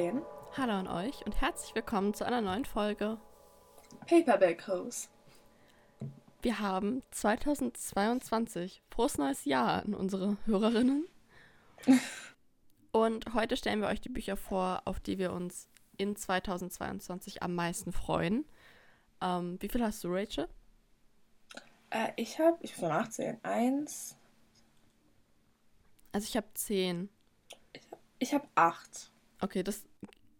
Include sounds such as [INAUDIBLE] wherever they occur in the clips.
Rachel. Hallo an euch und herzlich willkommen zu einer neuen Folge. Paperback Hose. Wir haben 2022. Frohes neues Jahr an unsere Hörerinnen. [LAUGHS] und heute stellen wir euch die Bücher vor, auf die wir uns in 2022 am meisten freuen. Ähm, wie viel hast du, Rachel? Äh, ich habe, ich muss mal nachzählen, eins. Also ich habe zehn. Ich habe acht. Okay, das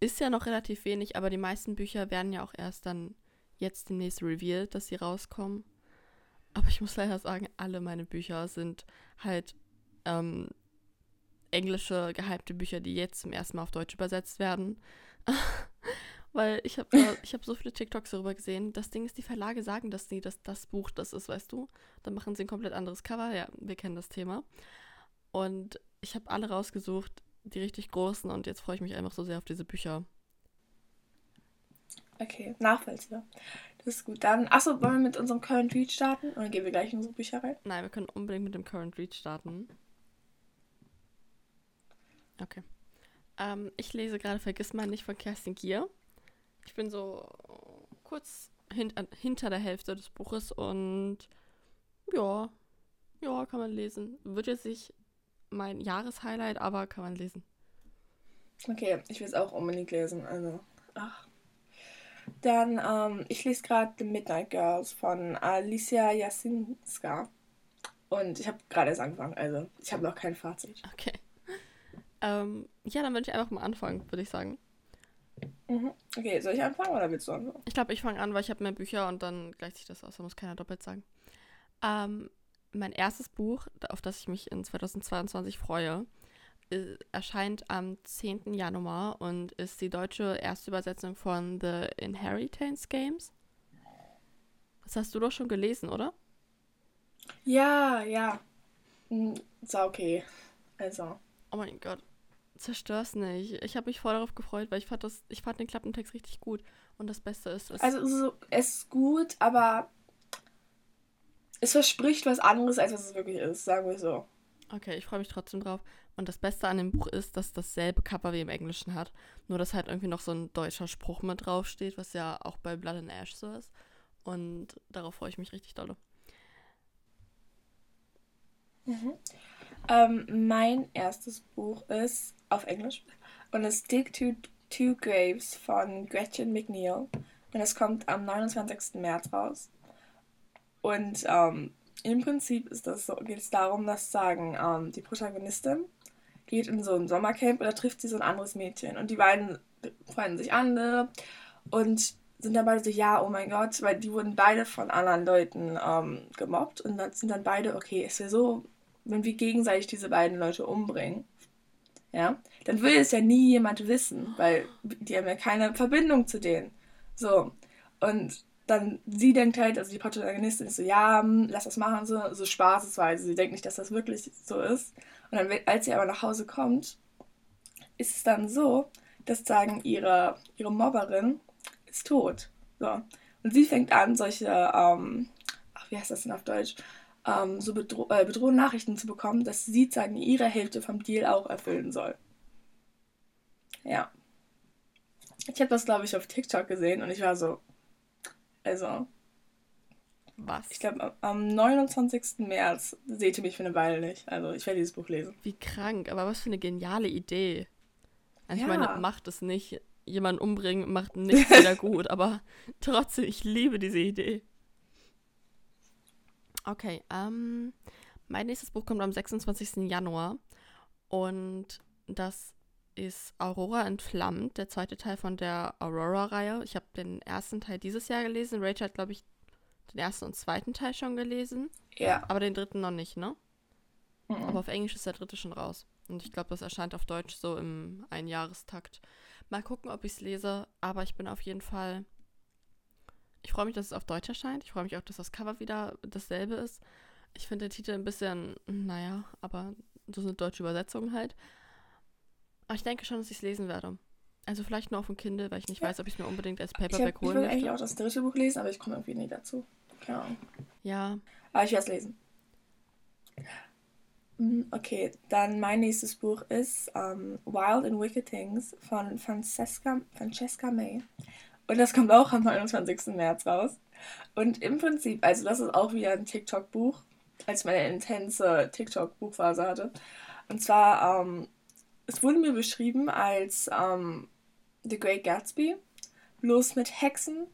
ist ja noch relativ wenig, aber die meisten Bücher werden ja auch erst dann jetzt demnächst revealed, dass sie rauskommen. Aber ich muss leider sagen, alle meine Bücher sind halt ähm, englische gehypte Bücher, die jetzt zum ersten Mal auf Deutsch übersetzt werden. [LAUGHS] Weil ich habe ich hab so viele TikToks darüber gesehen. Das Ding ist, die Verlage sagen, dass die, dass das Buch das ist, weißt du. Dann machen sie ein komplett anderes Cover. Ja, wir kennen das Thema. Und ich habe alle rausgesucht, die richtig großen und jetzt freue ich mich einfach so sehr auf diese Bücher. Okay, nachvollziehbar. Das ist gut. Dann, achso, wollen wir mit unserem Current Read starten oder gehen wir gleich in unsere Bücher rein? Nein, wir können unbedingt mit dem Current Read starten. Okay. Ähm, ich lese gerade Vergiss mal nicht von Kerstin Gier. Ich bin so kurz hin hinter der Hälfte des Buches und ja, ja, kann man lesen. Wird jetzt nicht mein Jahreshighlight, aber kann man lesen. Okay, ich will es auch unbedingt lesen. Also, ach. Dann, ähm, ich lese gerade The Midnight Girls von Alicia Jasinska. Und ich habe gerade erst angefangen, also ich habe noch kein Fazit. Okay. Ähm, ja, dann würde ich einfach mal anfangen, würde ich sagen. Mhm. Okay, soll ich anfangen oder willst du anfangen? Ich glaube, ich fange an, weil ich habe mehr Bücher und dann gleicht sich das aus, da muss keiner doppelt sagen. Ähm, mein erstes Buch, auf das ich mich in 2022 freue, äh, erscheint am 10. Januar und ist die deutsche Erstübersetzung von The Inheritance Games. Das hast du doch schon gelesen, oder? Ja, ja. Hm, ist okay. Also. Oh mein Gott. Zerstör's nicht. Ich habe mich voll darauf gefreut, weil ich fand, das, ich fand den Klappentext richtig gut. Und das Beste ist, es. Also, so, es ist gut, aber es verspricht was anderes, als was es wirklich ist, sagen wir so. Okay, ich freue mich trotzdem drauf. Und das Beste an dem Buch ist, dass dasselbe Cover wie im Englischen hat. Nur, dass halt irgendwie noch so ein deutscher Spruch mit draufsteht, was ja auch bei Blood and Ash so ist. Und darauf freue ich mich richtig dolle. Mhm. Ähm, mein erstes Buch ist auf Englisch und es Stick to Two Graves von Gretchen McNeil. Und es kommt am 29. März raus. Und ähm, im Prinzip ist so, geht es darum, dass sagen, ähm, die Protagonistin geht in so ein Sommercamp und da trifft sie so ein anderes Mädchen. Und die beiden freuen sich an und sind dann beide so, ja, oh mein Gott, weil die wurden beide von anderen Leuten ähm, gemobbt. Und dann sind dann beide, okay, es wäre so, wenn wir gegenseitig diese beiden Leute umbringen, ja, dann will es ja nie jemand wissen, weil die haben ja keine Verbindung zu denen. So. Und dann sie denkt halt, also die Protagonistin ist so, ja, hm, lass das machen, so, so spaßesweise. Sie denkt nicht, dass das wirklich so ist. Und dann, als sie aber nach Hause kommt, ist es dann so, dass sagen, ihre, ihre Mobberin ist tot. So. Und sie fängt an, solche, ähm, ach, wie heißt das denn auf Deutsch? Ähm, so bedro äh, bedrohende Nachrichten zu bekommen, dass sie sagen, ihre Hälfte vom Deal auch erfüllen soll. Ja. Ich habe das, glaube ich, auf TikTok gesehen und ich war so, also. Was? Ich glaube, am 29. März seht ihr mich für eine Weile nicht. Also, ich werde dieses Buch lesen. Wie krank, aber was für eine geniale Idee. Also, ja. Ich meine, macht es nicht. Jemanden umbringen macht nichts wieder [LAUGHS] gut, aber trotzdem, ich liebe diese Idee. Okay, ähm, mein nächstes Buch kommt am 26. Januar und das ist Aurora entflammt, der zweite Teil von der Aurora-Reihe. Ich habe den ersten Teil dieses Jahr gelesen. Rachel hat, glaube ich, den ersten und zweiten Teil schon gelesen. Ja. Aber den dritten noch nicht, ne? Mhm. Aber auf Englisch ist der dritte schon raus. Und ich glaube, das erscheint auf Deutsch so im Einjahrestakt. Mal gucken, ob ich es lese. Aber ich bin auf jeden Fall. Ich freue mich, dass es auf Deutsch erscheint. Ich freue mich auch, dass das Cover wieder dasselbe ist. Ich finde den Titel ein bisschen, naja, aber so eine deutsche Übersetzung halt. Aber ich denke schon, dass ich es lesen werde. Also vielleicht nur auf dem Kindle, weil ich nicht ja. weiß, ob ich es mir unbedingt als Paperback ich hab, holen Ich will eigentlich auch das dritte Buch lesen, aber ich komme irgendwie nie dazu. Keine Ahnung. Ja. Aber ich werde es lesen. Mm, okay, dann mein nächstes Buch ist um, Wild and Wicked Things von Francesca, Francesca May. Und das kommt auch am 29. März raus. Und im Prinzip, also das ist auch wieder ein TikTok-Buch, als ich meine intense TikTok-Buchphase hatte. Und zwar, um, es wurde mir beschrieben als um, The Great Gatsby, bloß mit Hexen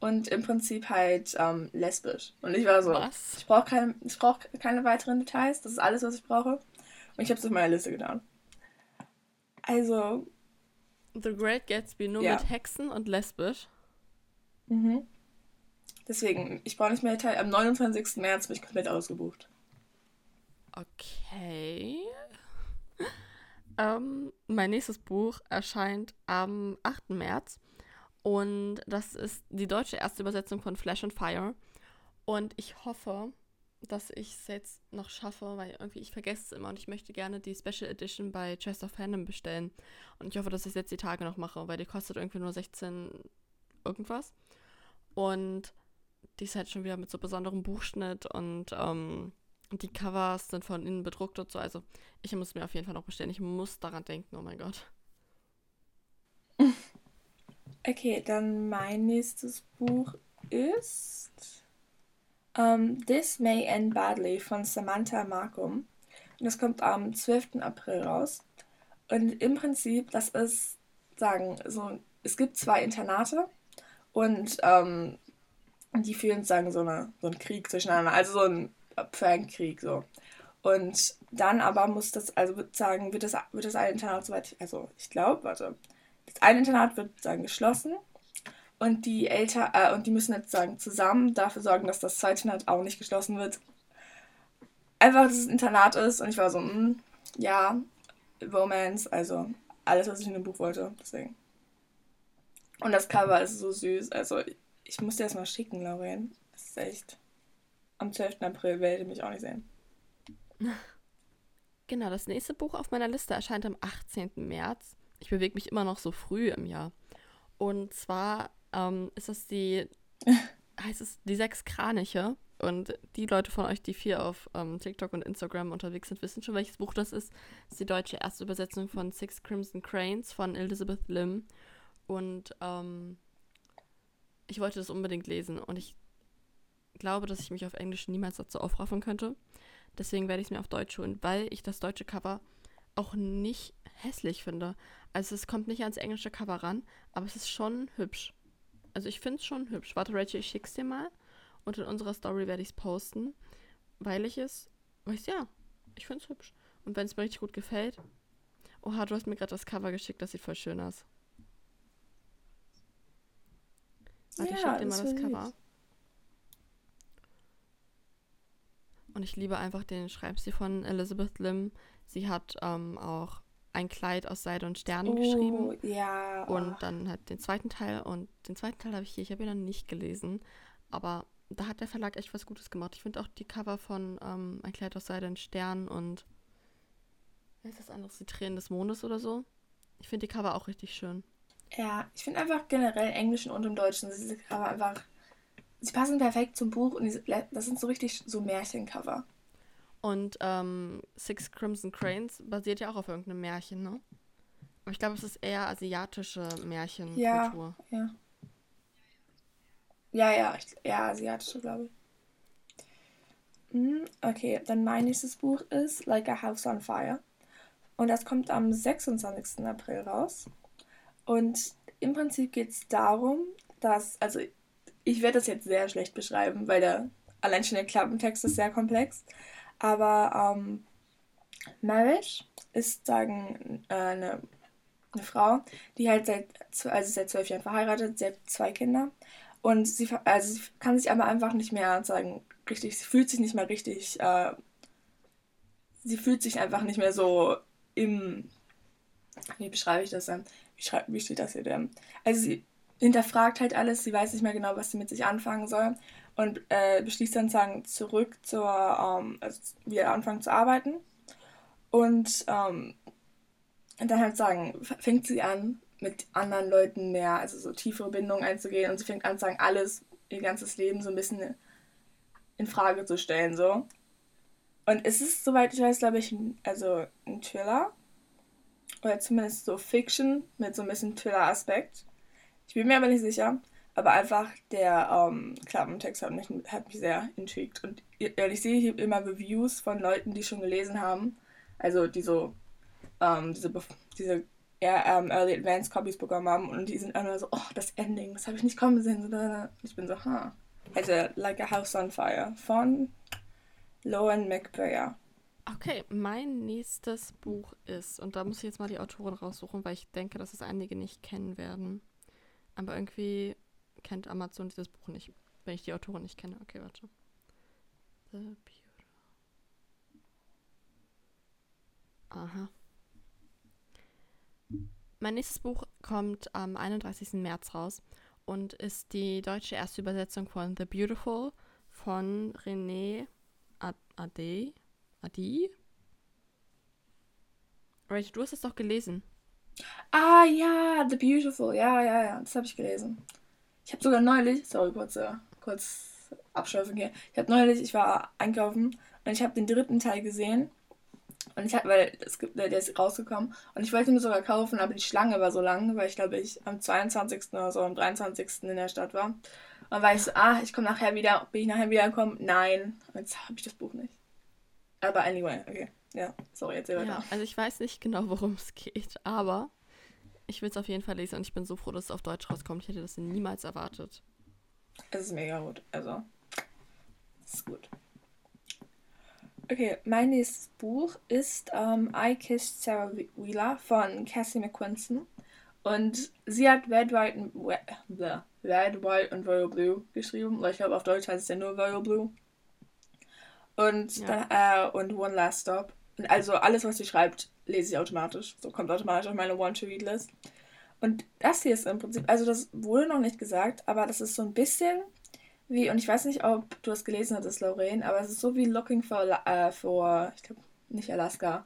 und im Prinzip halt ähm, lesbisch. Und ich war so, was? ich brauche keine, brauch keine weiteren Details, das ist alles, was ich brauche. Und ich habe es auf meiner Liste getan. Also. The Great Gatsby nur ja. mit Hexen und lesbisch. Mhm. Deswegen, ich brauche nicht mehr Details. Am 29. März bin ich komplett ausgebucht. Okay. Ähm, mein nächstes Buch erscheint am 8. März. Und das ist die deutsche erste Übersetzung von Flash and Fire. Und ich hoffe, dass ich es jetzt noch schaffe, weil irgendwie ich vergesse es immer und ich möchte gerne die Special Edition bei Chest of Fandom bestellen. Und ich hoffe, dass ich es jetzt die Tage noch mache, weil die kostet irgendwie nur 16 irgendwas. Und die ist halt schon wieder mit so besonderem Buchschnitt und ähm, die Covers sind von innen bedruckt und so. Also ich muss mir auf jeden Fall noch bestellen. Ich muss daran denken, oh mein Gott. [LAUGHS] Okay, dann mein nächstes Buch ist um, ähm, This May End Badly von Samantha Markham. Und das kommt am 12. April raus. Und im Prinzip, das ist, sagen, so, es gibt zwei Internate und ähm, die führen, sagen, so, eine, so einen Krieg zwischeneinander, also so ein Prankkrieg, so. Und dann aber muss das, also sagen, wird das, wird das ein Internat soweit, also ich glaube, warte, das eine Internat wird sagen geschlossen und die Eltern äh, und die müssen jetzt sagen zusammen dafür sorgen, dass das zweite Internat auch nicht geschlossen wird. Einfach, dass es ein Internat ist und ich war so, mh, hm, ja, Romance, also alles, was ich in dem Buch wollte, deswegen. Und das Cover ist so süß, also ich muss dir das mal schicken, Lauren. Das ist echt. Am 12. April werde ich mich auch nicht sehen. [LAUGHS] Genau, das nächste Buch auf meiner Liste erscheint am 18. März ich bewege mich immer noch so früh im Jahr. Und zwar ähm, ist das die, [LAUGHS] heißt es die sechs Kraniche. Und die Leute von euch, die viel auf ähm, TikTok und Instagram unterwegs sind, wissen schon, welches Buch das ist. Das ist die deutsche erste Übersetzung von Six Crimson Cranes von Elizabeth Lim. Und ähm, ich wollte das unbedingt lesen. Und ich glaube, dass ich mich auf Englisch niemals dazu aufraffen könnte. Deswegen werde ich es mir auf Deutsch holen, weil ich das deutsche Cover auch nicht hässlich finde. Also es kommt nicht ans englische Cover ran, aber es ist schon hübsch. Also ich finde es schon hübsch. Warte, Rachel, ich schick's dir mal. Und in unserer Story werde ich es posten. Weil ich es, weiß ja, ich finde es hübsch. Und wenn es mir richtig gut gefällt. Oha, du hast mir gerade das Cover geschickt, das sieht voll schön aus. Warte, ja, ich schick dir mal das Cover. Und ich liebe einfach den Schreibstil von Elizabeth Lim. Sie hat ähm, auch ein Kleid aus Seide und Sternen oh, geschrieben. Ja. Und dann halt den zweiten Teil. Und den zweiten Teil habe ich hier, ich habe ihn noch nicht gelesen. Aber da hat der Verlag echt was Gutes gemacht. Ich finde auch die Cover von ähm, Ein Kleid aus Seide und Sternen und wie ist das andere? Die Tränen des Mondes oder so. Ich finde die Cover auch richtig schön. Ja, ich finde einfach generell Englischen und im Deutschen diese Cover einfach. Sie passen perfekt zum Buch und diese, das sind so richtig so Märchencover. Und ähm, Six Crimson Cranes basiert ja auch auf irgendeinem Märchen, ne? Aber ich glaube, es ist eher asiatische Märchenkultur. Ja, ja. Ja, ja, ja, asiatische, glaube ich. Hm, okay, dann mein nächstes Buch ist Like a House on Fire. Und das kommt am 26. April raus. Und im Prinzip geht es darum, dass, also ich werde das jetzt sehr schlecht beschreiben, weil der allein schon der Klappentext ist sehr komplex. Aber ähm, Marriage ist sagen äh, eine, eine Frau, die halt seit also seit zwölf Jahren verheiratet, sie hat zwei Kinder und sie also sie kann sich aber einfach nicht mehr sagen richtig, sie fühlt sich nicht mehr richtig, äh, sie fühlt sich einfach nicht mehr so im wie beschreibe ich das dann? Wie, schreib, wie steht das hier denn? Also sie hinterfragt halt alles, sie weiß nicht mehr genau, was sie mit sich anfangen soll und äh, beschließt dann sagen zurück zur, ähm, also wieder anfangen zu arbeiten und ähm, dann halt sagen, fängt sie an mit anderen Leuten mehr, also so tiefere Bindungen einzugehen und sie fängt an sagen, alles, ihr ganzes Leben so ein bisschen in Frage zu stellen so. Und es ist, soweit ich weiß, glaube ich, ein, also ein Thriller. Oder zumindest so Fiction mit so ein bisschen Thriller-Aspekt. Ich bin mir aber nicht sicher. Aber einfach der ähm, Klappentext hat mich, hat mich sehr intrigued. Und ich sehe hier immer Reviews von Leuten, die schon gelesen haben. Also die so ähm, diese, diese ähm, Early Advanced Copies bekommen haben. Und die sind immer so, oh, das Ending, das habe ich nicht kommen sehen. Und ich bin so, ha. Also Like a House on Fire von Lauren McBrayer. Okay, mein nächstes Buch ist, und da muss ich jetzt mal die Autorin raussuchen, weil ich denke, dass es einige nicht kennen werden. Aber irgendwie kennt Amazon dieses Buch nicht, wenn ich die Autorin nicht kenne. Okay, warte. The Beautiful. Aha. Mein nächstes Buch kommt am 31. März raus und ist die deutsche erste Übersetzung von The Beautiful von René Ade. Adi? Rachel, du hast es doch gelesen. Ah ja, The Beautiful. Ja, ja, ja. Das habe ich gelesen. Ich habe sogar neulich, sorry, kurz, äh, kurz abschweifen hier. Ich habe neulich, ich war einkaufen und ich habe den dritten Teil gesehen. Und ich habe, weil es gibt, der ist rausgekommen. Und ich wollte ihn mir sogar kaufen, aber die Schlange war so lang, weil ich glaube ich am 22. oder so am 23. in der Stadt war. Und war ich so, ah, ich komme nachher wieder, bin ich nachher wieder gekommen? Nein. Jetzt habe ich das Buch nicht. Aber anyway, okay. Ja, sorry, jetzt weiter. Ja, also ich weiß nicht genau, worum es geht, aber ich will es auf jeden Fall lesen und ich bin so froh, dass es auf Deutsch rauskommt. Ich hätte das niemals erwartet. Es ist mega gut. Also, es ist gut. Okay, mein nächstes Buch ist ähm, I Kissed Sarah Wheeler von Cassie McQuinson. Und sie hat Red, White, and, Red, White und Royal Blue geschrieben. Weil ich glaube, auf Deutsch heißt es ja nur Royal Blue. Und, ja. dann, äh, und One Last Stop. Also alles, was sie schreibt, lese ich automatisch. So kommt automatisch auf meine Want-to-Read-List. Und das hier ist im Prinzip, also das wurde noch nicht gesagt, aber das ist so ein bisschen wie, und ich weiß nicht, ob du es gelesen hattest, Lorraine, aber es ist so wie Looking for, äh, for ich glaube, nicht Alaska.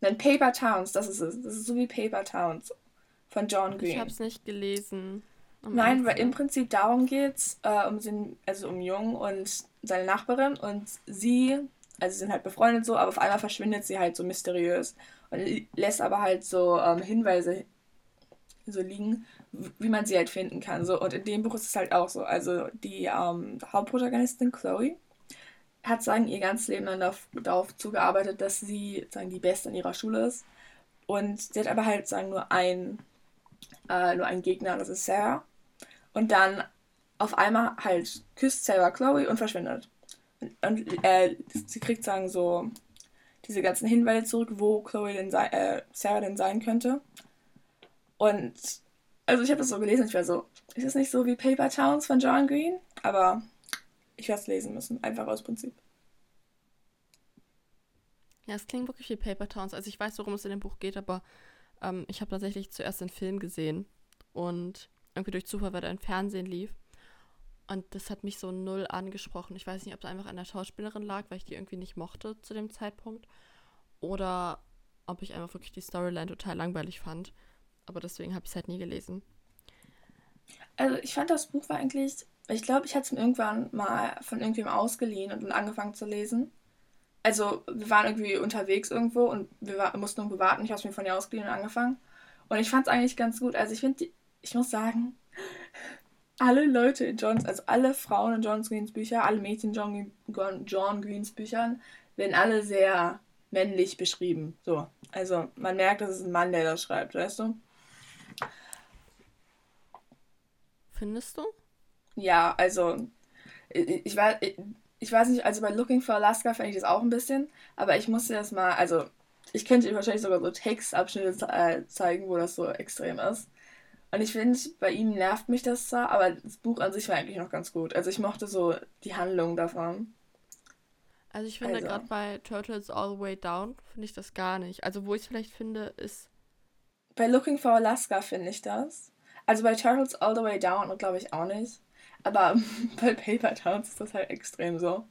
Nein, Paper Towns, das ist es. Das ist so wie Paper Towns von John Green. Ich habe es nicht gelesen. Um Nein, weil im Prinzip darum geht es, äh, um, also um Jung und seine Nachbarin und sie, also sie sind halt befreundet so, aber auf einmal verschwindet sie halt so mysteriös und lässt aber halt so ähm, Hinweise so liegen, wie man sie halt finden kann. So. Und in dem Buch ist es halt auch so. Also die ähm, Hauptprotagonistin Chloe hat sagen ihr ganzes Leben lang darauf, darauf zugearbeitet, dass sie sagen die Beste in ihrer Schule ist. Und sie hat aber halt sagen nur ein äh, nur einen Gegner, das ist Sarah. Und dann auf einmal halt küsst Sarah Chloe und verschwindet. Und, äh, sie kriegt sagen so diese ganzen Hinweise zurück, wo Chloe denn sei, äh, Sarah denn sein könnte. Und also ich habe das so gelesen, ich war so, ist das nicht so wie Paper Towns von John Green? Aber ich werde es lesen müssen, einfach aus Prinzip. Ja, es klingt wirklich wie Paper Towns. Also ich weiß, worum es in dem Buch geht, aber ähm, ich habe tatsächlich zuerst den Film gesehen und irgendwie durch Zufall, weil er im Fernsehen lief. Und das hat mich so null angesprochen. Ich weiß nicht, ob es einfach an der Schauspielerin lag, weil ich die irgendwie nicht mochte zu dem Zeitpunkt. Oder ob ich einfach wirklich die Storyline total langweilig fand. Aber deswegen habe ich es halt nie gelesen. Also ich fand das Buch war eigentlich, ich glaube, ich hatte es mir irgendwann mal von irgendjemandem ausgeliehen und dann angefangen zu lesen. Also wir waren irgendwie unterwegs irgendwo und wir war, mussten irgendwo warten. Ich habe es mir von ihr ausgeliehen und angefangen. Und ich fand es eigentlich ganz gut. Also ich finde, ich muss sagen, alle Leute in Johns, also alle Frauen in John Greens Bücher, alle Mädchen in John, John Greens Büchern werden alle sehr männlich beschrieben. So. Also man merkt, das ist ein Mann, der das schreibt, weißt du? Findest du? Ja, also ich, ich, war, ich, ich weiß nicht, also bei Looking for Alaska fand ich das auch ein bisschen, aber ich musste das mal, also ich könnte dir wahrscheinlich sogar so Textabschnitte äh, zeigen, wo das so extrem ist. Und ich finde, bei ihm nervt mich das zwar, aber das Buch an sich war eigentlich noch ganz gut. Also ich mochte so die Handlung davon. Also ich finde also. gerade bei Turtles All the Way Down finde ich das gar nicht. Also wo ich es vielleicht finde, ist. Bei Looking for Alaska finde ich das. Also bei Turtles All the Way Down glaube ich auch nicht. Aber [LAUGHS] bei Paper Towns ist das halt extrem so.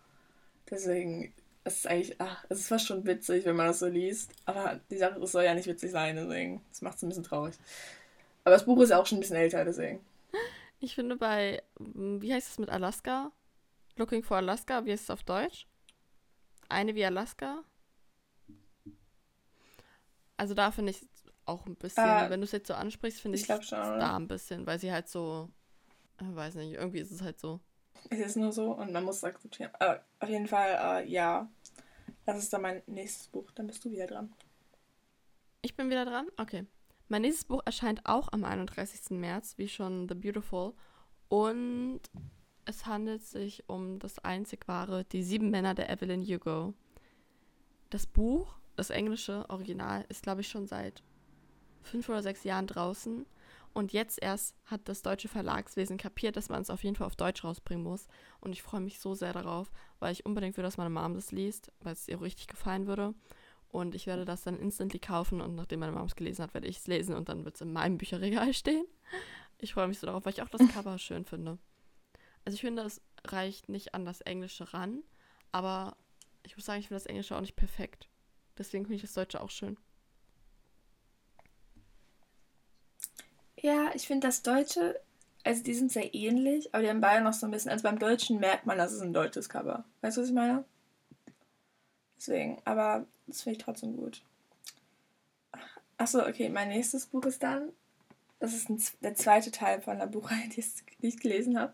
Deswegen es ist eigentlich, ach, es ist fast schon witzig, wenn man das so liest. Aber die Sache, es soll ja nicht witzig sein, deswegen. Das macht es ein bisschen traurig. Aber das Buch ist auch schon ein bisschen älter, deswegen. Ich finde bei, wie heißt es mit Alaska? Looking for Alaska, wie heißt es auf Deutsch? eine wie Alaska. Also da finde ich auch ein bisschen, Äh, wenn du es jetzt so ansprichst, finde ich ich, schon, da ein bisschen, weil sie halt so, ich weiß nicht, irgendwie ist es halt so. Es ist nur so und man muss es akzeptieren. Äh, auf jeden Fall, äh, ja. Das ist dann mein nächstes Buch. Dann bist du wieder dran. Ich bin wieder dran? Okay. Mein nächstes Buch erscheint auch am 31. März, wie schon The Beautiful. Und es handelt sich um das einzig wahre, Die sieben Männer der Evelyn Hugo. Das Buch, das englische Original, ist, glaube ich, schon seit fünf oder sechs Jahren draußen. Und jetzt erst hat das deutsche Verlagswesen kapiert, dass man es auf jeden Fall auf Deutsch rausbringen muss. Und ich freue mich so sehr darauf, weil ich unbedingt will, dass meine Mom das liest, weil es ihr richtig gefallen würde. Und ich werde das dann instantly kaufen und nachdem meine Mom es gelesen hat, werde ich es lesen und dann wird es in meinem Bücherregal [LAUGHS] stehen. Ich freue mich so darauf, weil ich auch das [LAUGHS] Cover schön finde. Also ich finde, es reicht nicht an das Englische ran, aber ich muss sagen, ich finde das Englische auch nicht perfekt. Deswegen finde ich das Deutsche auch schön. Ja, ich finde das Deutsche, also die sind sehr ähnlich, aber die haben beide noch so ein bisschen, also beim Deutschen merkt man, dass es ein deutsches Cover. Weißt du, was ich meine? Deswegen, aber das finde ich trotzdem gut. Achso, okay, mein nächstes Buch ist dann, das ist ein, der zweite Teil von der Buchreihe, die ich gelesen habe.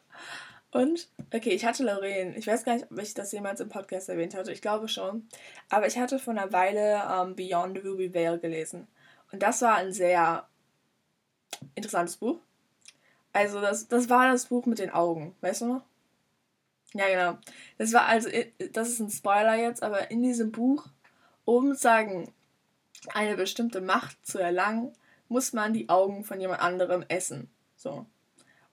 Und, okay, ich hatte Lorraine. Ich weiß gar nicht, ob ich das jemals im Podcast erwähnt hatte. Ich glaube schon. Aber ich hatte vor einer Weile ähm, Beyond the Ruby Veil gelesen. Und das war ein sehr interessantes Buch. Also, das, das war das Buch mit den Augen. Weißt du noch? Ja, genau. Das war also, das ist ein Spoiler jetzt, aber in diesem Buch, um sagen, eine bestimmte Macht zu erlangen, muss man die Augen von jemand anderem essen. So.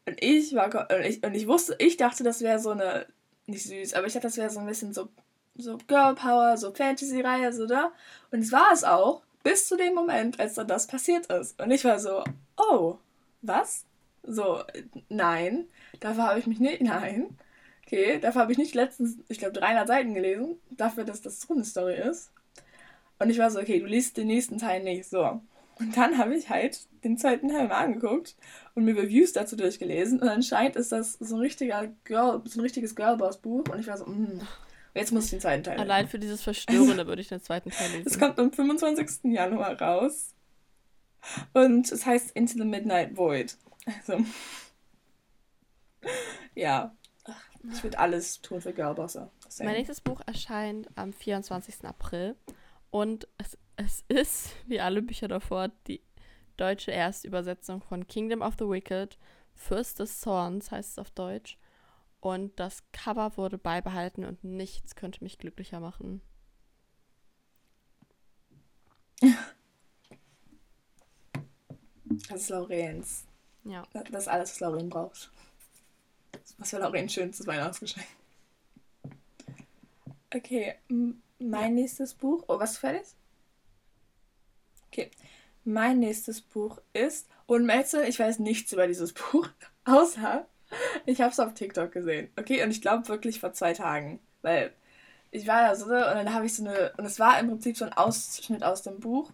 Und ich war und ich, und ich wusste, ich dachte, das wäre so eine, nicht süß, aber ich dachte, das wäre so ein bisschen so, so Girl Power, so Fantasy-Reihe, so da. Und es war es auch, bis zu dem Moment, als dann das passiert ist. Und ich war so, oh, was? So, nein, dafür habe ich mich nicht, [LAUGHS] nein. Okay, dafür habe ich nicht letztens, ich glaube, 300 Seiten gelesen, dafür, dass das so eine Story ist. Und ich war so, okay, du liest den nächsten Teil nicht, so. Und dann habe ich halt den zweiten Teil mal angeguckt und mir Reviews dazu durchgelesen. Und anscheinend ist das so ein richtiger Girl, so ein richtiges Girlboss-Buch. Und ich war so, mm, jetzt muss ich den zweiten Teil Allein für dieses Verstörende [LAUGHS] würde ich den zweiten Teil lesen. Es kommt am 25. Januar raus. Und es heißt Into the Midnight Void. Also. [LAUGHS] Ja. Ich würde alles tun für Girlbosse. Mein nächstes Buch erscheint am 24. April. Und es, es ist, wie alle Bücher davor, die deutsche Erstübersetzung von Kingdom of the Wicked. Fürst des Zorns heißt es auf Deutsch. Und das Cover wurde beibehalten und nichts könnte mich glücklicher machen. [LAUGHS] Das ist Laurenz. Ja. Das ist alles, was Lauren braucht. Was für Lauren schönstes Weihnachtsgeschenk. Okay, mein nächstes Buch. Oh, was fertig? Okay. Mein nächstes Buch ist. Und Melze, ich weiß nichts über dieses [LAUGHS] Buch. Außer, ich habe es auf TikTok gesehen. Okay, und ich glaube wirklich vor zwei Tagen. Weil ich war da so und dann habe ich so eine. Und es war im Prinzip so ein Ausschnitt aus dem Buch,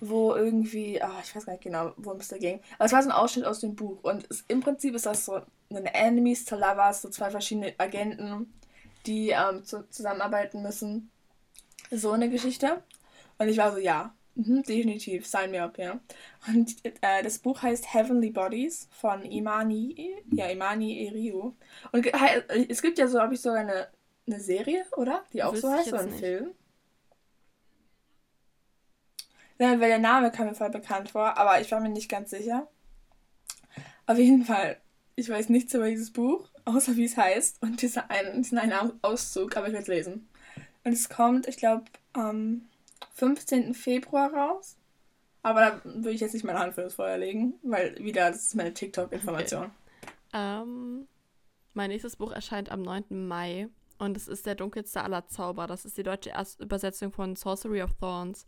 wo irgendwie. Oh, ich weiß gar nicht genau, worum es da ging. Aber es war so ein Ausschnitt aus dem Buch. Und es, im Prinzip ist das so eine Enemies to Lovers, so zwei verschiedene Agenten, die ähm, zu, zusammenarbeiten müssen. So eine Geschichte. Und ich war so, ja, mhm, definitiv, sign me up, ja. Und äh, das Buch heißt Heavenly Bodies von Imani, ja, Imani Eriu. Und es gibt ja so, habe ich sogar eine, eine Serie, oder? Die auch so heißt, so ein Film. Ja, weil der Name kam mir voll bekannt vor, aber ich war mir nicht ganz sicher. Auf jeden Fall, ich weiß nichts über dieses Buch, außer wie es heißt und dieser einen, diesen einen Auszug, aber ich werde es lesen. Und es kommt, ich glaube, am 15. Februar raus. Aber da würde ich jetzt nicht meine Hand für das Feuer legen, weil wieder, das ist meine TikTok-Information. Okay. Ähm, mein nächstes Buch erscheint am 9. Mai und es ist Der dunkelste aller Zauber. Das ist die deutsche Erstübersetzung von Sorcery of Thorns.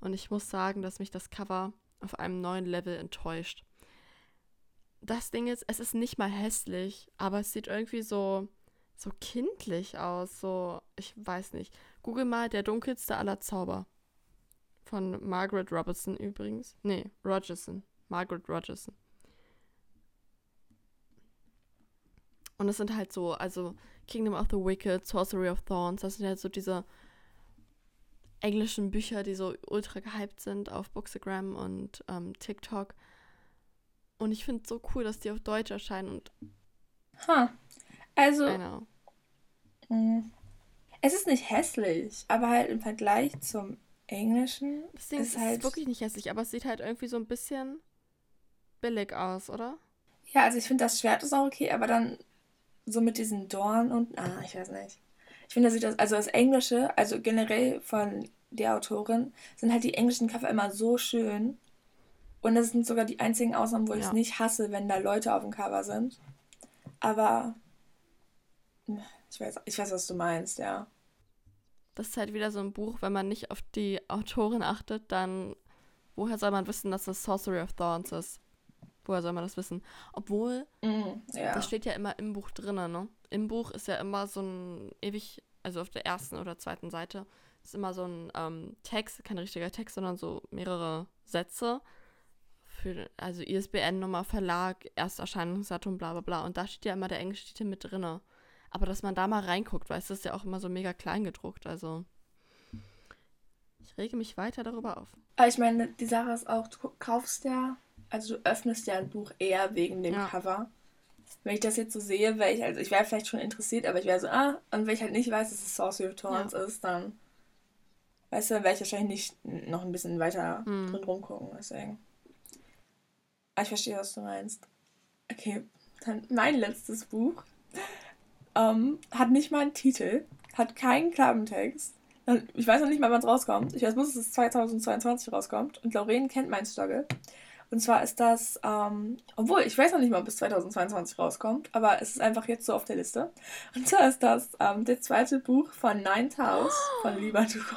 Und ich muss sagen, dass mich das Cover auf einem neuen Level enttäuscht. Das Ding ist, es ist nicht mal hässlich, aber es sieht irgendwie so so kindlich aus. So, ich weiß nicht. Google mal der dunkelste aller Zauber. Von Margaret Robertson übrigens. Nee, Rogerson. Margaret Rogerson. Und es sind halt so, also Kingdom of the Wicked, Sorcery of Thorns, das sind halt so diese englischen Bücher, die so ultra gehypt sind auf Bookstagram und ähm, TikTok. Und ich finde es so cool, dass die auf Deutsch erscheinen und. Ha. Also. Mh, hm. es ist nicht hässlich, aber halt im Vergleich zum Englischen. Das Ding ist, halt ist wirklich nicht hässlich, aber es sieht halt irgendwie so ein bisschen billig aus, oder? Ja, also ich finde das Schwert ist auch okay, aber dann so mit diesen Dorn und. Ah, ich weiß nicht. Ich finde, das sieht also das Englische, also generell von der Autorin, sind halt die englischen Cover immer so schön. Und das sind sogar die einzigen Ausnahmen, wo ja. ich es nicht hasse, wenn da Leute auf dem Cover sind. Aber ich weiß, ich weiß, was du meinst, ja. Das ist halt wieder so ein Buch, wenn man nicht auf die Autorin achtet, dann woher soll man wissen, dass das Sorcery of Thorns ist? Woher soll man das wissen? Obwohl, mm, ja. das steht ja immer im Buch drin, ne? Im Buch ist ja immer so ein ewig, also auf der ersten oder zweiten Seite, ist immer so ein ähm, Text, kein richtiger Text, sondern so mehrere Sätze. Für, also ISBN-Nummer, Verlag, Ersterscheinungsdatum, bla bla bla. Und da steht ja immer der englische Titel mit drin. Aber dass man da mal reinguckt, weil es ist ja auch immer so mega klein gedruckt. Also ich rege mich weiter darüber auf. Aber ich meine, die Sache ist auch, du kaufst ja also du öffnest ja ein Buch eher wegen dem ja. Cover. Wenn ich das jetzt so sehe, wäre ich, also ich wäre vielleicht schon interessiert, aber ich wäre so, ah, und wenn ich halt nicht weiß, dass es Sorcery of Thorns ja. ist, dann, weißt du, werde ich wahrscheinlich nicht noch ein bisschen weiter hm. drin rumgucken, deswegen. Aber ich verstehe, was du meinst. Okay, dann mein letztes Buch ähm, hat nicht mal einen Titel, hat keinen Klappentext. Ich weiß noch nicht mal, wann es rauskommt. Ich weiß bloß, dass es 2022 rauskommt. Und Lauren kennt meinen Struggle. Und zwar ist das, ähm, obwohl ich weiß noch nicht mal, ob es 2022 rauskommt, aber es ist einfach jetzt so auf der Liste. Und zwar ist das ähm, das zweite Buch von Ninth House von Liba Dugo.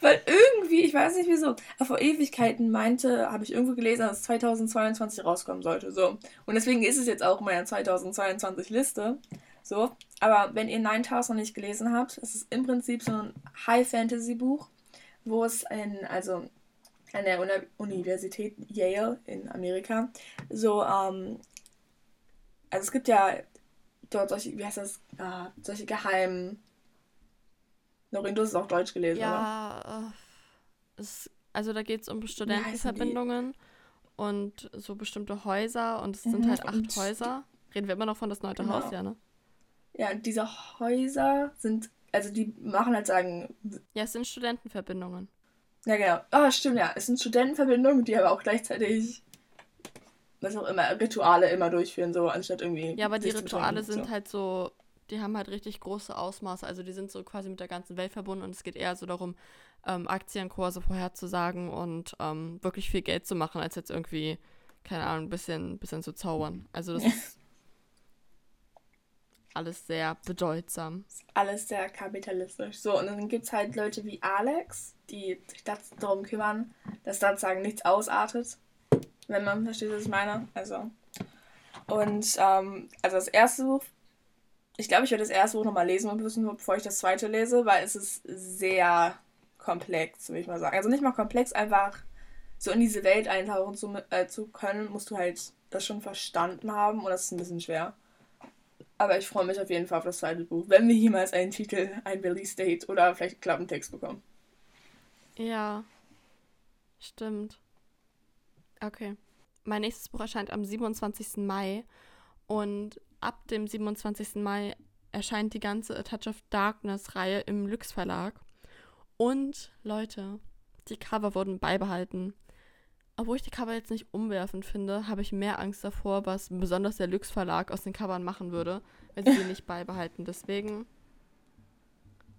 Weil irgendwie, ich weiß nicht wieso, aber vor Ewigkeiten meinte, habe ich irgendwo gelesen, dass es 2022 rauskommen sollte. So. Und deswegen ist es jetzt auch in meiner 2022 Liste. So. Aber wenn ihr Ninth House noch nicht gelesen habt, es ist im Prinzip so ein High-Fantasy-Buch, wo es ein, also an der Uni Universität Yale in Amerika. So, ähm, also es gibt ja dort solche, wie heißt das, äh, solche geheimen. Norin, du hast es auch Deutsch gelesen, ja, oder? Ja, äh, also da geht es um Studentenverbindungen und so bestimmte Häuser und es mhm, sind halt acht Häuser. Reden wir immer noch von das neunte genau. Haus, ja, ne? Ja, diese Häuser sind, also die machen halt sagen. Ja, es sind Studentenverbindungen. Ja, genau. Ah, stimmt, ja. Es sind Studentenverbindungen, die aber auch gleichzeitig was auch immer, Rituale immer durchführen, so anstatt irgendwie. Ja, aber die Rituale sind so. halt so, die haben halt richtig große Ausmaße. Also die sind so quasi mit der ganzen Welt verbunden und es geht eher so darum, ähm, Aktienkurse vorherzusagen und ähm, wirklich viel Geld zu machen, als jetzt irgendwie, keine Ahnung, ein bisschen, bisschen zu zaubern. Also das [LAUGHS] ist alles sehr bedeutsam. Alles sehr kapitalistisch. So, und dann gibt es halt Leute wie Alex, die sich darum kümmern, dass dann sagen nichts ausartet. Wenn man versteht, was ich meine. Also. Und ähm, also das erste Buch, ich glaube, ich werde das erste Buch nochmal lesen müssen, bevor ich das zweite lese, weil es ist sehr komplex, würde ich mal sagen. Also nicht mal komplex, einfach so in diese Welt eintauchen zu, äh, zu können, musst du halt das schon verstanden haben und das ist ein bisschen schwer. Aber ich freue mich auf jeden Fall auf das zweite Buch, wenn wir jemals einen Titel, ein Release Date oder vielleicht einen Klappentext bekommen. Ja, stimmt. Okay. Mein nächstes Buch erscheint am 27. Mai und ab dem 27. Mai erscheint die ganze A Touch of Darkness Reihe im Lux Verlag. Und Leute, die Cover wurden beibehalten obwohl ich die Cover jetzt nicht umwerfend finde, habe ich mehr Angst davor, was besonders der Lux Verlag aus den Covern machen würde, wenn sie sie nicht [LAUGHS] beibehalten. Deswegen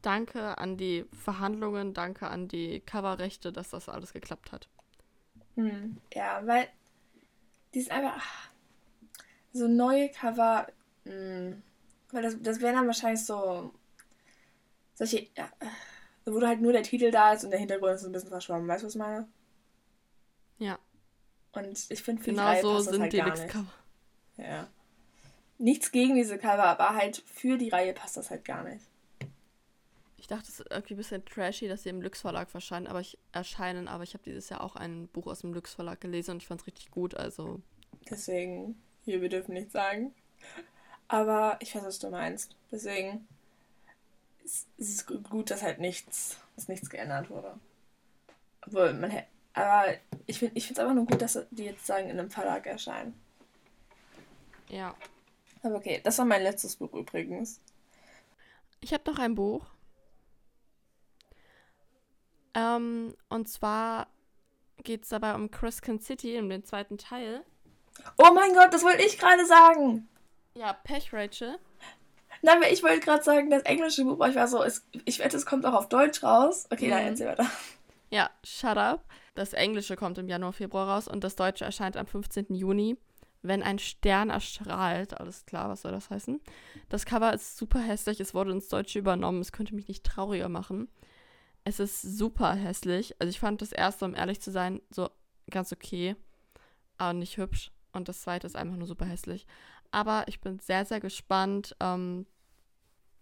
danke an die Verhandlungen, danke an die Coverrechte, dass das alles geklappt hat. Hm, ja, weil die ist einfach so neue Cover, mh, hm, weil das, das wären dann wahrscheinlich so solche, ja, wo halt nur der Titel da ist und der Hintergrund ist ein bisschen verschwommen. Weißt du, was ich meine? Ja. Und ich finde, für genau die Reihe so passt das halt gar nicht. Cover. Ja. Nichts gegen diese Cover, aber halt für die Reihe passt das halt gar nicht. Ich dachte, es ist irgendwie ein bisschen trashy, dass sie im Lux Verlag erscheinen, aber ich erscheinen, aber ich habe dieses Jahr auch ein Buch aus dem Lux Verlag gelesen und ich fand es richtig gut, also. Deswegen, hier, wir dürfen nichts sagen. Aber ich weiß, was du meinst. Deswegen, es ist gut, dass halt nichts, dass nichts geändert wurde. Obwohl, man hätte. Aber ich finde es einfach nur gut, dass die jetzt sagen, in einem Verlag erscheinen. Ja. Aber okay, das war mein letztes Buch übrigens. Ich habe noch ein Buch. Ähm, und zwar geht es dabei um Crescent City, um den zweiten Teil. Oh mein Gott, das wollte ich gerade sagen. Ja, Pech, Rachel. Nein, ich wollte gerade sagen, das englische Buch, ich war so, es, ich wette, es kommt auch auf Deutsch raus. Okay, mhm. nein, erzähl weiter. Ja, shut up. Das englische kommt im Januar, Februar raus und das deutsche erscheint am 15. Juni. Wenn ein Stern erstrahlt, alles klar, was soll das heißen? Das Cover ist super hässlich, es wurde ins Deutsche übernommen, es könnte mich nicht trauriger machen. Es ist super hässlich. Also ich fand das erste, um ehrlich zu sein, so ganz okay, aber nicht hübsch. Und das zweite ist einfach nur super hässlich. Aber ich bin sehr, sehr gespannt, ähm,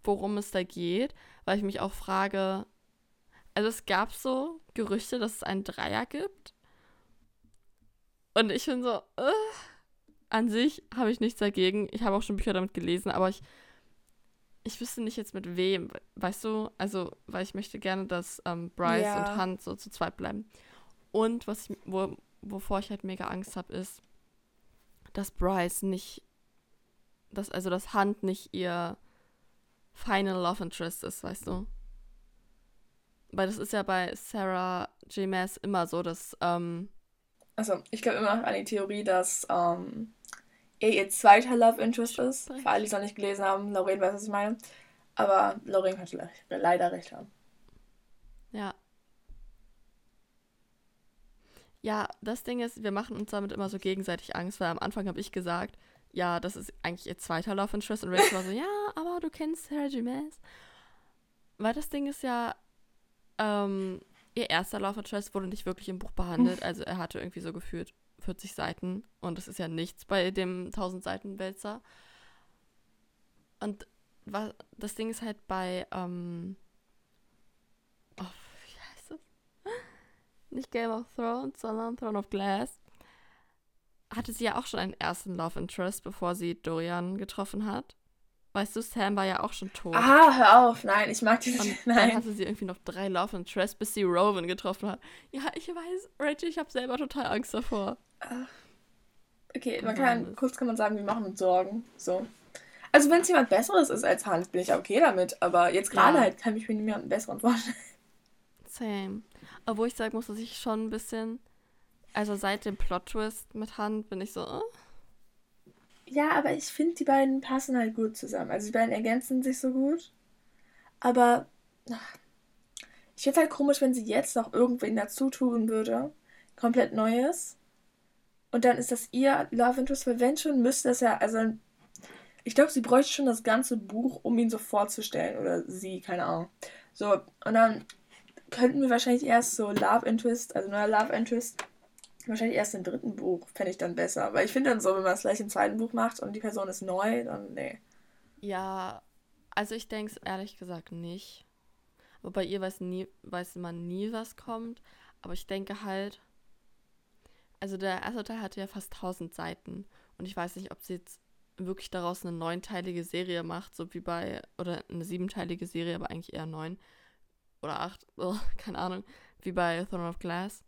worum es da geht, weil ich mich auch frage, also es gab so Gerüchte, dass es einen Dreier gibt. Und ich bin so, äh, an sich habe ich nichts dagegen. Ich habe auch schon Bücher damit gelesen, aber ich, ich wüsste nicht jetzt mit wem, weißt du? Also, weil ich möchte gerne, dass ähm, Bryce ja. und Hunt so zu zweit bleiben. Und was ich, wo, wovor ich halt mega Angst habe, ist, dass Bryce nicht, dass, also dass Hunt nicht ihr Final Love Interest ist, weißt du? Weil das ist ja bei Sarah J. Maas immer so, dass. Ähm, also, ich glaube immer noch an die Theorie, dass ähm, er ihr zweiter Love Interest ist. Für alle, die es noch nicht gelesen haben, Lorraine weiß, was ich meine. Aber Lorraine könnte leider recht haben. Ja. Ja, das Ding ist, wir machen uns damit immer so gegenseitig Angst, weil am Anfang habe ich gesagt, ja, das ist eigentlich ihr zweiter Love Interest und Rachel war so, [LAUGHS] ja, aber du kennst Sarah. Maas. Weil das Ding ist ja, ähm, ihr erster Love Interest wurde nicht wirklich im Buch behandelt. Also er hatte irgendwie so gefühlt 40 Seiten und das ist ja nichts bei dem 1000 Seiten Wälzer. Und was, das Ding ist halt bei, ähm, oh, wie heißt das? Nicht Game of Thrones, sondern Throne of Glass. Hatte sie ja auch schon einen ersten Love Interest, bevor sie Dorian getroffen hat. Weißt du, Sam war ja auch schon tot. Ah, hör auf. Nein, ich mag diese. Und Nein. dann hatte sie irgendwie noch drei Love Interest, bis sie Rowan getroffen hat. Ja, ich weiß, Rachel, ich habe selber total Angst davor. Ach. Okay, man kann, kurz kann man sagen, wir machen uns Sorgen. So. Also, wenn es jemand Besseres ist als Hans, bin ich okay damit. Aber jetzt gerade ja. halt kann ich mir niemanden Besseren vorstellen. Same. Obwohl ich sagen muss, dass ich schon ein bisschen. Also, seit dem Plot-Twist mit Hand bin ich so. Oh. Ja, aber ich finde, die beiden passen halt gut zusammen. Also die beiden ergänzen sich so gut. Aber ach, ich finde es halt komisch, wenn sie jetzt noch irgendwen dazu tun würde. Komplett Neues. Und dann ist das ihr Love Interest, weil wenn schon, müsste das ja, also ich glaube, sie bräuchte schon das ganze Buch, um ihn so vorzustellen. Oder sie, keine Ahnung. So, und dann könnten wir wahrscheinlich erst so Love Interest, also neuer Love Interest, Wahrscheinlich erst im dritten Buch fände ich dann besser. Weil ich finde dann so, wenn man es gleich im zweiten Buch macht und die Person ist neu, dann nee. Ja, also ich denke es ehrlich gesagt nicht. Aber bei ihr weiß, nie, weiß man nie, was kommt. Aber ich denke halt, also der erste Teil hatte ja fast 1000 Seiten. Und ich weiß nicht, ob sie jetzt wirklich daraus eine neunteilige Serie macht, so wie bei, oder eine siebenteilige Serie, aber eigentlich eher neun. Oder acht, [LAUGHS] oh, keine Ahnung, wie bei Throne of Glass.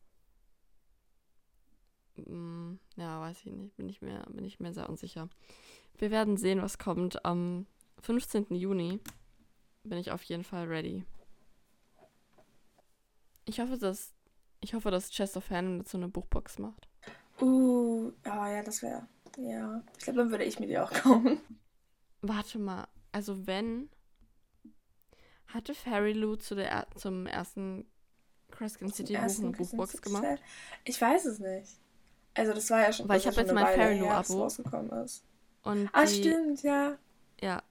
Hm, ja, weiß ich nicht. Bin ich mir, bin ich mir sehr unsicher. Wir werden sehen, was kommt. Am 15. Juni bin ich auf jeden Fall ready. Ich hoffe, dass ich hoffe, dass Chest of Hand dazu eine Buchbox macht. Uh, ah ja, das wäre. Ja. Ich glaube, dann würde ich mit dir auch kommen. Warte mal. Also wenn. Hatte Fairy Lou zu der, zum ersten Crescent City Buch eine Buchbox gemacht? Ich weiß es nicht. Also das war ja schon. Weil ich habe jetzt mein Fairy Abo rausgekommen ist. Und ah, die, stimmt, ja. Ja.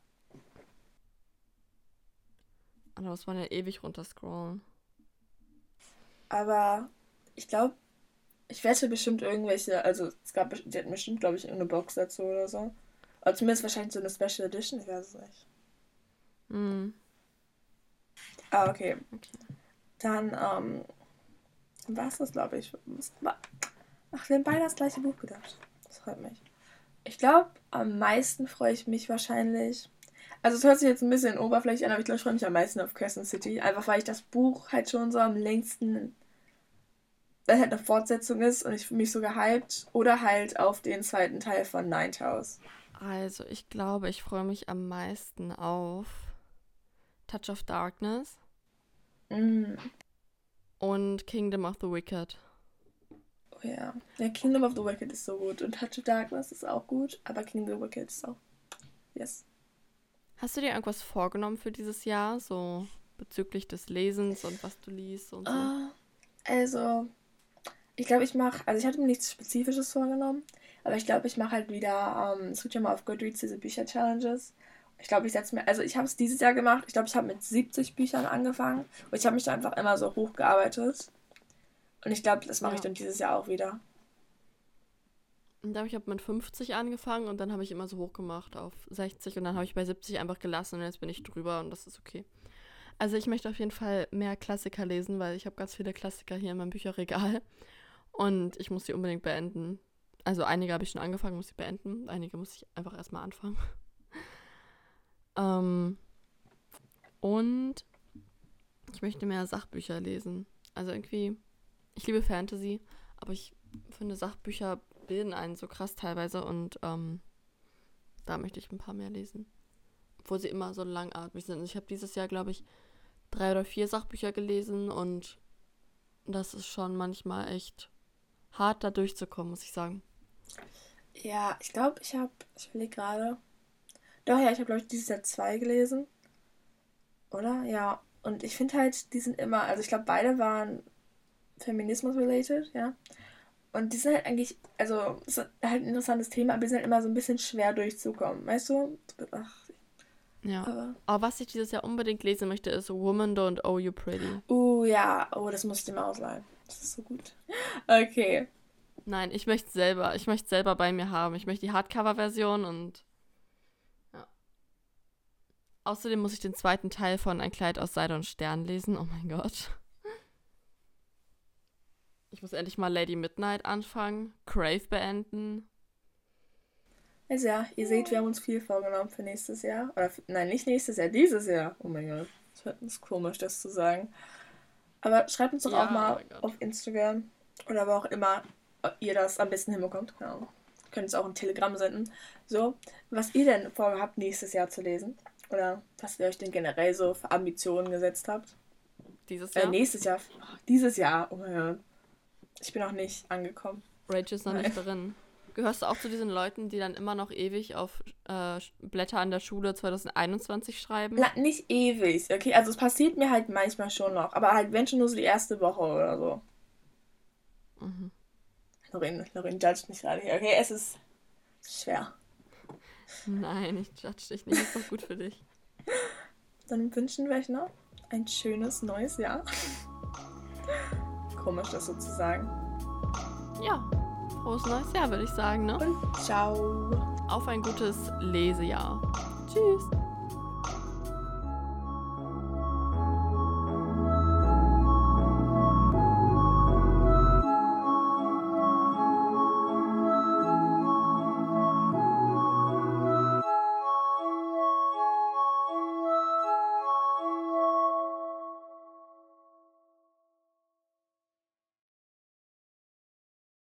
Aber da muss man ja ewig runterscrollen. Aber ich glaube, ich wette bestimmt irgendwelche, also es gab, die hatten bestimmt, glaube ich, eine Box dazu oder so. Oder zumindest wahrscheinlich so eine Special Edition, ich weiß es nicht. Mhm. Ah, okay. okay. Dann, ähm, war es das, glaube ich. Ach, wir haben beide das gleiche Buch gedacht. Das freut mich. Ich glaube, am meisten freue ich mich wahrscheinlich. Also es hört sich jetzt ein bisschen oberflächlich an, aber ich glaube, ich freue mich am meisten auf Crescent City. Einfach weil ich das Buch halt schon so am längsten, weil halt eine Fortsetzung ist und ich mich so gehypt. Oder halt auf den zweiten Teil von Ninth House. Also ich glaube, ich freue mich am meisten auf Touch of Darkness Mm. und Kingdom of the Wicked. Oh ja. Ja, Kingdom of the Wicked ist so gut. Und Touch of Darkness ist auch gut, aber Kingdom of the Wicked ist auch. Yes. Hast du dir irgendwas vorgenommen für dieses Jahr, so bezüglich des Lesens und was du liest und so? Ah, also, ich glaube, ich mache, also ich hatte mir nichts Spezifisches vorgenommen, aber ich glaube, ich mache halt wieder, ähm, es gibt ja mal auf Goodreads diese Bücher-Challenges. Ich glaube, ich setze mir, also ich habe es dieses Jahr gemacht, ich glaube, ich habe mit 70 Büchern angefangen und ich habe mich da einfach immer so hochgearbeitet. Und ich glaube, das mache ich Ja. dann dieses Jahr auch wieder. Und da habe ich hab mit 50 angefangen und dann habe ich immer so hochgemacht auf 60 und dann habe ich bei 70 einfach gelassen und jetzt bin ich drüber und das ist okay. Also ich möchte auf jeden Fall mehr Klassiker lesen, weil ich habe ganz viele Klassiker hier in meinem Bücherregal und ich muss sie unbedingt beenden. Also einige habe ich schon angefangen, muss ich beenden. Einige muss ich einfach erstmal anfangen. Ähm, und ich möchte mehr Sachbücher lesen. Also irgendwie, ich liebe Fantasy, aber ich finde Sachbücher bilden einen so krass teilweise und ähm, da möchte ich ein paar mehr lesen. Obwohl sie immer so langatmig sind. Ich habe dieses Jahr, glaube ich, drei oder vier Sachbücher gelesen und das ist schon manchmal echt hart, da durchzukommen, muss ich sagen. Ja, ich glaube, ich habe, ich überlege gerade. Doch, ja, ich habe, glaube ich, dieses Jahr zwei gelesen. Oder? Ja. Und ich finde halt, die sind immer, also ich glaube, beide waren Feminismus-related, ja. Und die sind halt eigentlich, also, es ist halt ein interessantes Thema, aber die sind halt immer so ein bisschen schwer durchzukommen, weißt du? Ach, Ja. aber. Aber was ich dieses Jahr unbedingt lesen möchte, ist Woman Don't Owe You Pretty. Uh, ja. Oh, das muss ich dir mal ausleihen. Das ist so gut. [LAUGHS] Okay. Nein, ich möchte selber. Ich möchte selber bei mir haben. Ich möchte die Hardcover-Version und. Außerdem muss ich den zweiten Teil von Ein Kleid aus Seide und Stern lesen. Oh mein Gott. Ich muss endlich mal Lady Midnight anfangen. Crave beenden. Also ja, ihr seht, wir haben uns viel vorgenommen für nächstes Jahr. Oder nein, nicht nächstes Jahr, dieses Jahr. Oh mein Gott. Das ist komisch, das zu sagen. Aber schreibt uns doch Ja, auch oh mal Gott. auf Instagram oder wo auch immer ihr das am besten hinbekommt. Ahnung. Könnt es auch in Telegram senden. So, was ihr denn vorhabt, nächstes Jahr zu lesen. Oder was ihr euch denn generell so für Ambitionen gesetzt habt. Dieses Äh, Jahr. nächstes Jahr. Oh, dieses Jahr. Oh mein Gott. Ich bin noch nicht angekommen. Rachel ist noch Nein. nicht [LAUGHS] drin. Gehörst du auch zu diesen Leuten, die dann immer noch ewig auf äh, Blätter an der Schule 2021 schreiben? Na, nicht ewig, okay? Also es passiert mir halt manchmal schon noch, aber halt wenn schon nur so die erste Woche oder so. Mhm. Lorin, Lorin judgt mich gerade hier, okay? Es ist schwer. Nein, ich judge dich nicht. Ist doch gut für dich. Dann wünschen wir euch noch ein schönes neues Jahr. Komisch, das so zu sagen. Ja, frohes neues Jahr, würde ich sagen, ne? Und ciao. Auf ein gutes Lesejahr. Tschüss.